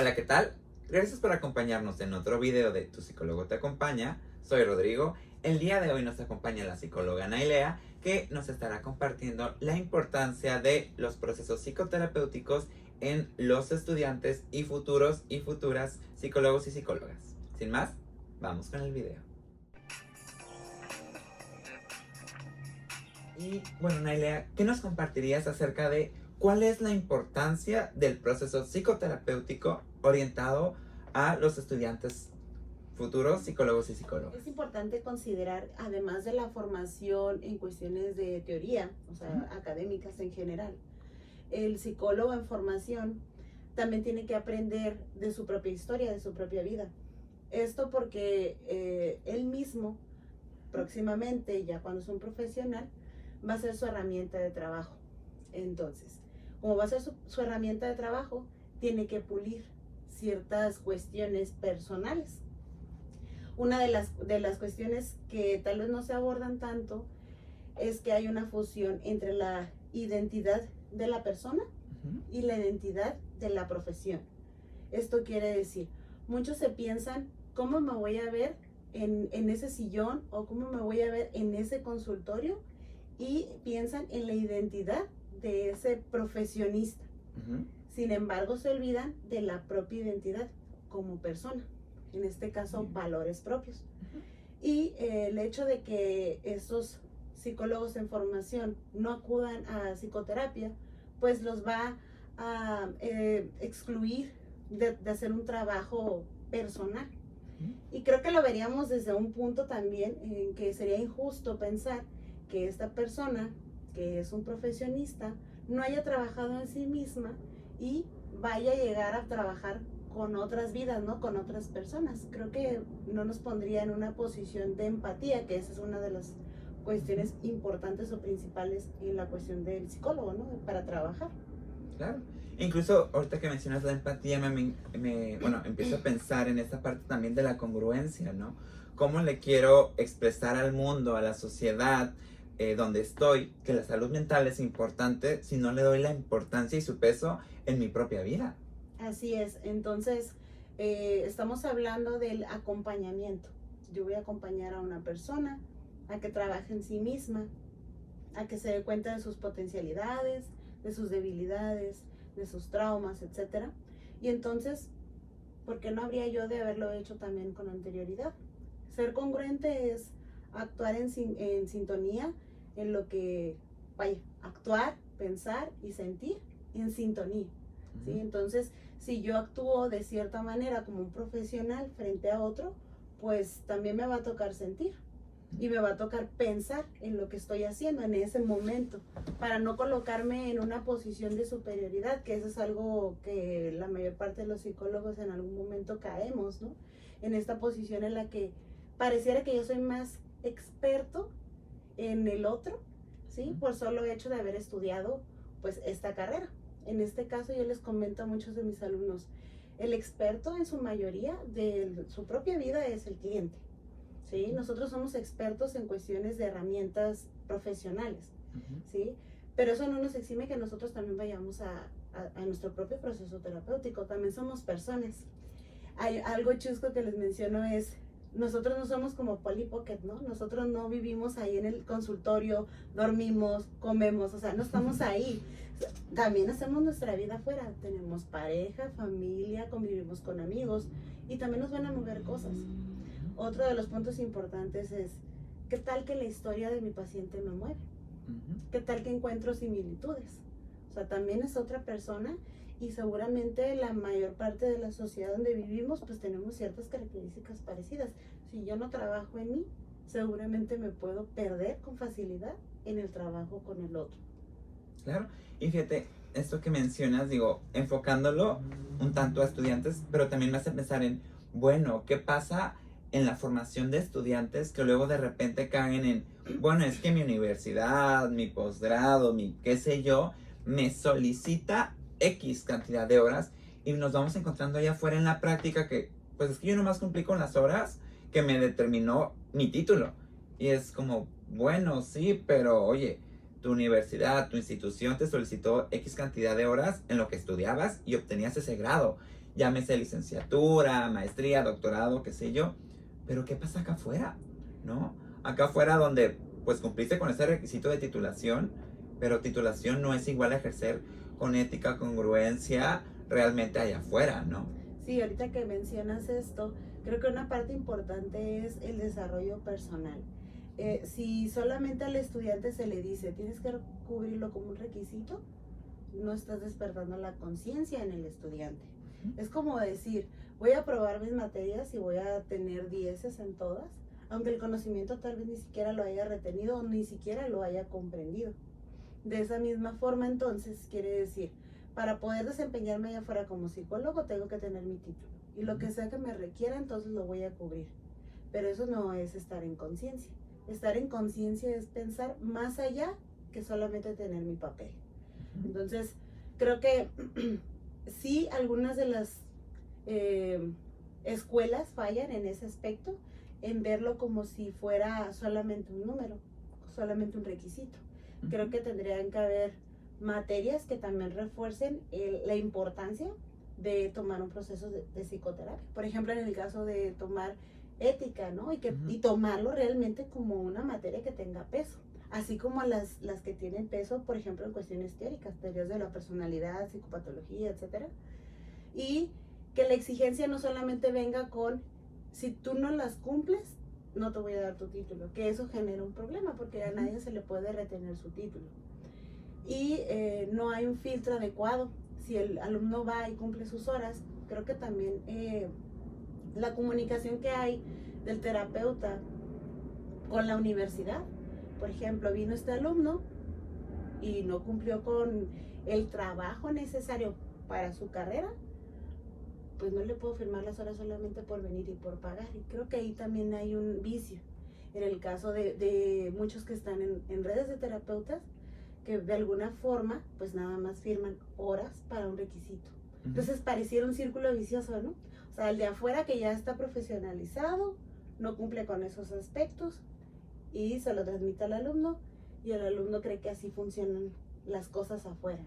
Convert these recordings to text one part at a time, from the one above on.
Hola, ¿qué tal? Gracias por acompañarnos en otro video de Tu psicólogo te acompaña. Soy Rodrigo. El día de hoy nos acompaña la psicóloga Nailea, que nos estará compartiendo la importancia de los procesos psicoterapéuticos en los estudiantes y futuros y futuras psicólogos y psicólogas. Sin más, vamos con el video. Y bueno, Nailea, ¿qué nos compartirías acerca de cuál es la importancia del proceso psicoterapéutico orientado a los estudiantes futuros psicólogos y psicólogas? Es importante considerar, además de la formación en cuestiones de teoría, o sea, académicas en general, el psicólogo en formación también tiene que aprender de su propia historia, de su propia vida. Esto porque eh, él mismo, próximamente, ya cuando es un profesional, va a ser su herramienta de trabajo. Entonces, como va a ser su, herramienta de trabajo, tiene que pulir ciertas cuestiones personales. Una de las, de las cuestiones que tal vez no se abordan tanto es que hay una fusión entre la identidad de la persona y la identidad de la profesión. Esto quiere decir, muchos se piensan, ¿cómo me voy a ver en, en ese sillón o cómo me voy a ver en ese consultorio? Y piensan en la identidad de ese profesionista. Sin embargo, se olvidan de la propia identidad como persona, en este caso, valores propios. Y eh, el hecho de que esos psicólogos en formación no acudan a psicoterapia, pues los va a eh, excluir de, de, hacer un trabajo personal. Y creo que lo veríamos desde un punto también en que sería injusto pensar que esta persona, que es un profesionista, no haya trabajado en sí misma y vaya a llegar a trabajar con otras vidas, ¿no? Con otras personas. Creo que no nos pondría en una posición de empatía, que esa es una de las cuestiones importantes o principales en la cuestión del psicólogo, ¿no? Para trabajar. Claro. Incluso ahorita que mencionas la empatía, me, me, bueno, empiezo a pensar en esta parte también de la congruencia, ¿no? ¿Cómo le quiero expresar al mundo, a la sociedad, eh, donde estoy, que la salud mental es importante si no le doy la importancia y su peso en mi propia vida. Así es, entonces eh, estamos hablando del acompañamiento. Yo voy a acompañar a una persona a que trabaje en sí misma, a que se dé cuenta de sus potencialidades, de sus debilidades, de sus traumas, etc. Y entonces, ¿por qué no habría yo de haberlo hecho también con anterioridad? Ser congruente es actuar en, en sintonía en lo que, vaya, actuar, pensar y sentir en sintonía. ¿sí? Entonces, si yo actúo de cierta manera como un profesional frente a otro, pues también me va a tocar sentir y me va a tocar pensar en lo que estoy haciendo en ese momento para no colocarme en una posición de superioridad, que eso es algo que la mayor parte de los psicólogos en algún momento caemos, ¿no? En esta posición en la que pareciera que yo soy más experto en el otro, ¿sí? Por solo hecho de haber estudiado, pues, esta carrera. En este caso yo les comento a muchos de mis alumnos, el experto en su mayoría de su propia vida es el cliente, ¿sí? Nosotros somos expertos en cuestiones de herramientas profesionales, ¿sí? Pero eso no nos exime que nosotros también vayamos a, a, a nuestro propio proceso terapéutico, también somos personas. Hay algo chusco que les menciono es nosotros no somos como Polly Pocket, ¿no? Nosotros no vivimos ahí en el consultorio, dormimos, comemos, o sea, no estamos ahí. También hacemos nuestra vida afuera. Tenemos pareja, familia, convivimos con amigos y también nos van a mover cosas. Otro de los puntos importantes es, ¿qué tal que la historia de mi paciente me mueve? ¿Qué tal que encuentro similitudes? O sea, también es otra persona y seguramente la mayor parte de la sociedad donde vivimos pues tenemos ciertas características parecidas. Si yo no trabajo en mí, seguramente me puedo perder con facilidad en el trabajo con el otro. Claro, y fíjate, esto que mencionas, digo, enfocándolo un tanto a estudiantes, pero también me hace pensar en, bueno, ¿qué pasa en la formación de estudiantes que luego de repente caen en, bueno, es que mi universidad, mi posgrado, mi qué sé yo, me solicita X cantidad de horas y nos vamos encontrando allá afuera en la práctica que, pues es que yo nomás cumplí con las horas que me determinó mi título. Y es como, bueno, sí, pero oye, tu universidad, tu institución te solicitó X cantidad de horas en lo que estudiabas y obtenías ese grado. llámese licenciatura, maestría, doctorado, qué sé yo, pero ¿qué pasa acá afuera? ¿No? Acá afuera donde pues cumpliste con ese requisito de titulación, pero titulación no es igual a ejercer con ética, congruencia realmente allá afuera, ¿no? Sí, ahorita que mencionas esto, creo que una parte importante es el desarrollo personal. Eh, si solamente al estudiante se le dice, tienes que cubrirlo como un requisito, no estás despertando la conciencia en el estudiante. Es como decir, voy a probar mis materias y voy a tener dieces en todas, aunque el conocimiento tal vez ni siquiera lo haya retenido o ni siquiera lo haya comprendido. De esa misma forma, entonces, quiere decir, para poder desempeñarme allá afuera como psicólogo, tengo que tener mi título. Y lo que sea que me requiera, entonces lo voy a cubrir. Pero eso no es estar en conciencia. Estar en conciencia es pensar más allá que solamente tener mi papel. Entonces, creo que sí, algunas de las eh, escuelas fallan en ese aspecto, en verlo como si fuera solamente un número, solamente un requisito. Creo que tendrían que haber materias que también refuercen la importancia de tomar un proceso de, psicoterapia. Por ejemplo, en el caso de tomar ética, ¿no? Y, que, y tomarlo realmente como una materia que tenga peso así como las, las que tienen peso, por ejemplo, en cuestiones teóricas, teorías de la personalidad, psicopatología, etc. Y que la exigencia no solamente venga con, si tú no las cumples, no te voy a dar tu título, que eso genera un problema porque a nadie se le puede retener su título. Y eh, no hay un filtro adecuado. Si el alumno va y cumple sus horas, creo que también eh, la comunicación que hay del terapeuta con la universidad por ejemplo, vino este alumno y no cumplió con el trabajo necesario para su carrera, pues no le puedo firmar las horas solamente por venir y por pagar. Y creo que ahí también hay un vicio. En el caso de, muchos que están en, redes de terapeutas, que de alguna forma, pues nada más firman horas para un requisito. Entonces pareciera un círculo vicioso, ¿no? O sea, el de afuera que ya está profesionalizado, no cumple con esos aspectos, y se lo transmite al alumno y el alumno cree que así funcionan las cosas afuera.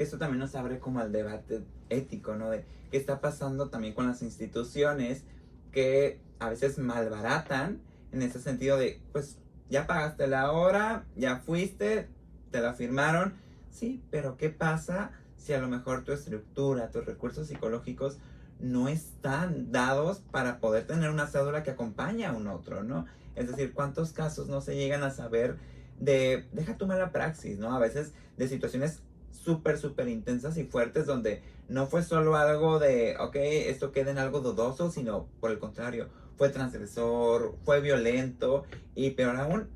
Esto también nos abre como al debate ético, ¿no? De qué está pasando también con las instituciones que a veces malbaratan en ese sentido de, pues ya pagaste la hora, ya fuiste, te la firmaron, sí, pero ¿qué pasa si a lo mejor tu estructura, tus recursos psicológicos no están dados para poder tener una cédula que acompañe a un otro, ¿no? Es decir, ¿cuántos casos no se llegan a saber de, deja tu mala praxis, ¿no? A veces de situaciones súper, súper intensas y fuertes donde no fue solo algo de, ok, esto queda en algo dudoso, sino por el contrario, fue transgresor, fue violento y peor aún,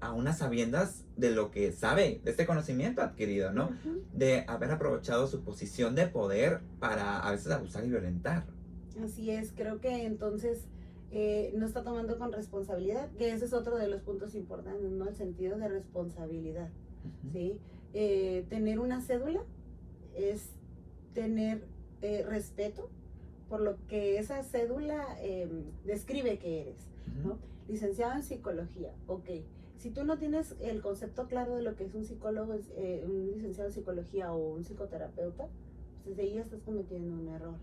a unas sabiendas de lo que sabe, de este conocimiento adquirido, ¿no? De haber aprovechado su posición de poder para a veces abusar y violentar. Así es, creo que entonces eh, no está tomando con responsabilidad, que ese es otro de los puntos importantes, ¿no? El sentido de responsabilidad, ¿sí? Eh, tener una cédula es tener eh, respeto por lo que esa cédula em, describe que eres, ¿no? Licenciado en psicología, ok. Si tú no tienes el concepto claro de lo que es un psicólogo, un licenciado en psicología o un psicoterapeuta, pues desde ahí ya estás cometiendo un error.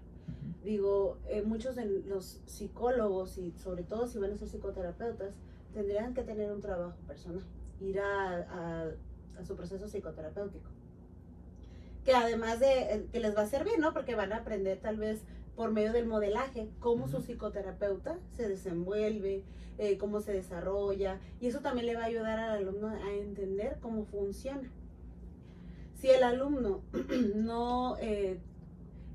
Digo, eh, muchos de los psicólogos y sobre todo si van a ser psicoterapeutas, tendrían que tener un trabajo personal, ir a, su proceso psicoterapéutico. Que además de eh, que les va a servir, ¿no? Porque van a aprender tal vez por medio del modelaje cómo su psicoterapeuta se desenvuelve, eh, cómo se desarrolla, y eso también le va a ayudar al alumno a entender cómo funciona. Si el alumno no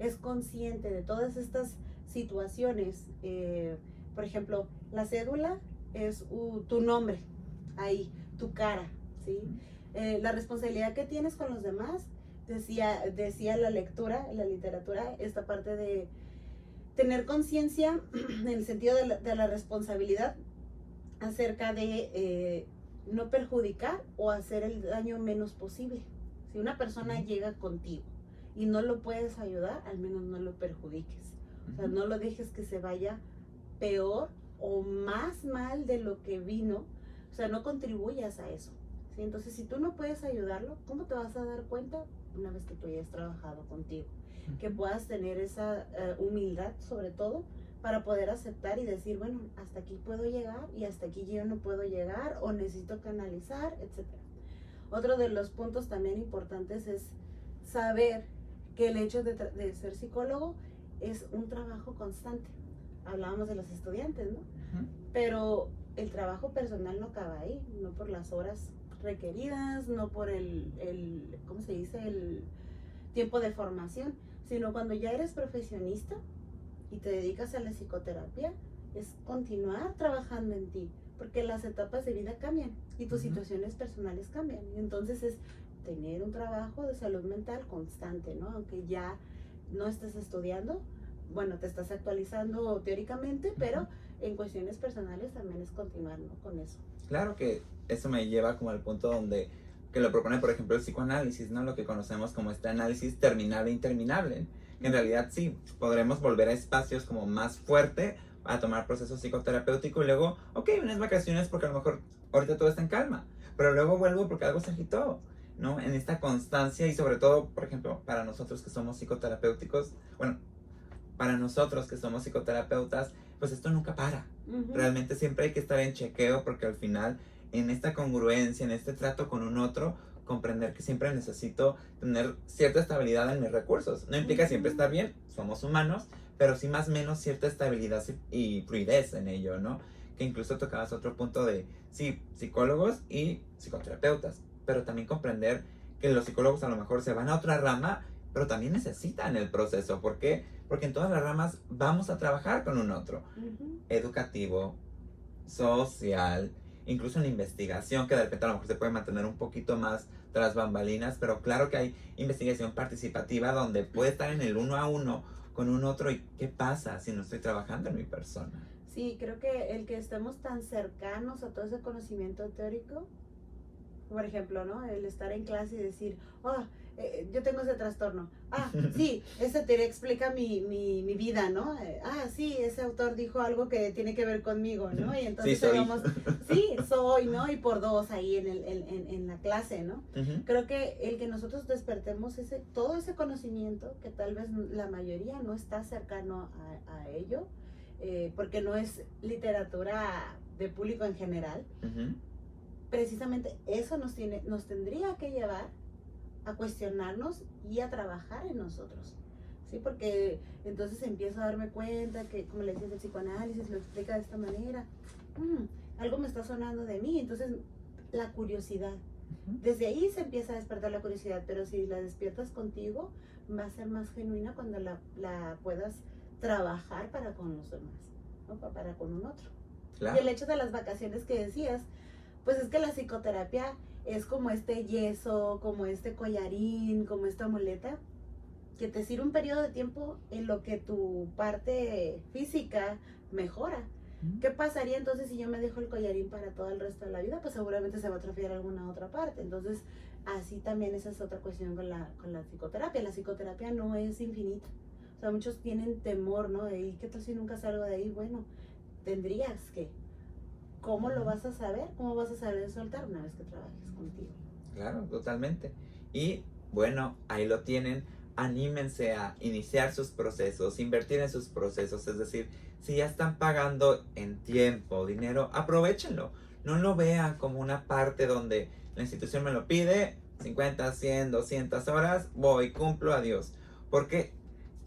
es consciente de todas estas situaciones. Eh, por ejemplo, la cédula es tu nombre, ahí, tu cara, ¿sí? Eh, la responsabilidad que tienes con los demás, decía, decía la lectura, la literatura, esta parte de tener conciencia en el sentido de la, responsabilidad acerca de eh, no perjudicar o hacer el daño menos posible. Si una persona llega contigo y no lo puedes ayudar, al menos no lo perjudiques. O sea, no lo dejes que se vaya peor o más mal de lo que vino. O sea, no contribuyas a eso. ¿Sí? Entonces, si tú no puedes ayudarlo, ¿cómo te vas a dar cuenta una vez que tú hayas trabajado contigo. Que puedas tener esa eh, humildad sobre todo para poder aceptar y decir, bueno, hasta aquí puedo llegar y hasta aquí yo no puedo llegar o necesito canalizar, etc. Otro de los puntos también importantes es saber que el hecho de, de ser psicólogo es un trabajo constante. Hablábamos de los estudiantes, ¿no? Pero el trabajo personal no acaba ahí, no por las horas requeridas, no por el, el, ¿cómo se dice?, el tiempo de formación, sino cuando ya eres profesionista y te dedicas a la psicoterapia, es continuar trabajando en ti, porque las etapas de vida cambian y tus situaciones personales cambian. Entonces es tener un trabajo de salud mental constante, ¿no? Aunque ya no estés estudiando, bueno, te estás actualizando teóricamente, pero en cuestiones personales también es continuar con eso. Claro que eso me lleva como al punto donde que lo propone, por ejemplo, el psicoanálisis, ¿no? Lo que conocemos como este análisis terminable e interminable. En realidad sí, podremos volver a espacios como más fuerte a tomar proceso psicoterapéutico y luego, ok, unas vacaciones porque a lo mejor ahorita todo está en calma, pero luego vuelvo porque algo se agitó, ¿no? En esta constancia y sobre todo, por ejemplo, para nosotros que somos psicoterapéuticos, bueno, para nosotros que somos psicoterapeutas, pues esto nunca para. Realmente siempre hay que estar en chequeo porque al final en esta congruencia, en este trato con un otro, comprender que siempre necesito tener cierta estabilidad en mis recursos. No implica siempre estar bien, somos humanos, pero sí más o menos cierta estabilidad y fluidez en ello, ¿no? Que incluso tocabas otro punto de, sí, psicólogos y psicoterapeutas, pero también comprender que los psicólogos a lo mejor se van a otra rama, pero también necesitan el proceso. ¿Por qué? Porque en todas las ramas vamos a trabajar con un otro. Educativo, social, incluso en investigación, que de repente a lo mejor se puede mantener un poquito más tras bambalinas, pero claro que hay investigación participativa donde puede estar en el uno a uno con un otro y qué pasa si no estoy trabajando en mi persona. Sí, creo que el que estemos tan cercanos a todo ese conocimiento teórico, por ejemplo, ¿no? El estar en clase y decir, oh, eh, yo tengo ese trastorno. Ah, sí, ese te explica mi, mi, mi vida, ¿no? Eh, ah, sí, ese autor dijo algo que tiene que ver conmigo, ¿no? Y entonces sí, vamos, sí, soy, ¿no? Y por dos ahí en, el, en, en, la clase, ¿no? Creo que el que nosotros despertemos ese, todo ese conocimiento, que tal vez la mayoría no está cercano a, a ello, eh, porque no es literatura de público en general, precisamente eso nos, tiene, nos tendría que llevar a cuestionarnos y a trabajar en nosotros. ¿Sí? Porque entonces empiezo a darme cuenta que, como le decía, el psicoanálisis lo explica de esta manera. Mm, algo me está sonando de mí. Entonces, la curiosidad. Desde ahí se empieza a despertar la curiosidad, pero si la despiertas contigo, va a ser más genuina cuando la, la puedas trabajar para con los demás, ¿no? para con un otro. Y el hecho de las vacaciones que decías, pues es que la psicoterapia es como este yeso, como este collarín, como esta muleta, que te sirve un periodo de tiempo en lo que tu parte física mejora. ¿Qué pasaría entonces si yo me dejo el collarín para todo el resto de la vida? Pues seguramente se va a atrofiar alguna otra parte. Entonces, así también esa es otra cuestión con la, con la psicoterapia. La psicoterapia no es infinita. O sea, muchos tienen temor, ¿no? De, ¿y qué tal si nunca salgo de ahí? Bueno, tendrías que. ¿Cómo lo vas a saber? ¿Cómo vas a saber soltar una vez que trabajes contigo? Claro, totalmente. Y bueno, ahí lo tienen. Anímense a iniciar sus procesos, invertir en sus procesos. Es decir, si ya están pagando en tiempo, dinero, aprovechenlo. No lo vean como una parte donde la institución me lo pide, 50, 100, 200 horas, voy, cumplo, adiós. Porque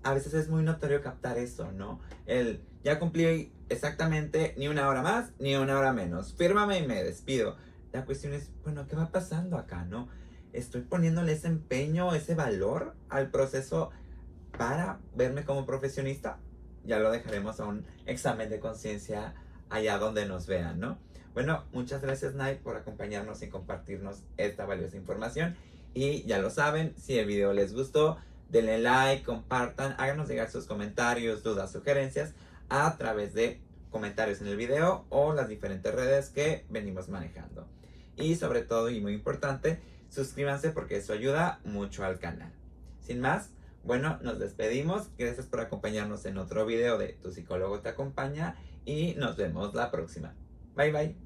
a veces es muy notorio captar eso, ¿no? El ya cumplí exactamente ni una hora más ni una hora menos. Fírmame y me despido. La cuestión es, bueno, ¿qué va pasando acá, no? Estoy poniéndole ese empeño, ese valor al proceso para verme como profesionista. Ya lo dejaremos a un examen de conciencia allá donde nos vean, ¿no? Bueno, muchas gracias Night por acompañarnos y compartirnos esta valiosa información. Y ya lo saben, si el video les gustó, denle like, compartan, háganos llegar sus comentarios, dudas, sugerencias a través de comentarios en el video o las diferentes redes que venimos manejando. Y sobre todo y muy importante, suscríbanse porque eso ayuda mucho al canal. Sin más, bueno, nos despedimos. Gracias por acompañarnos en otro video de Tu psicólogo te acompaña y nos vemos la próxima. Bye bye.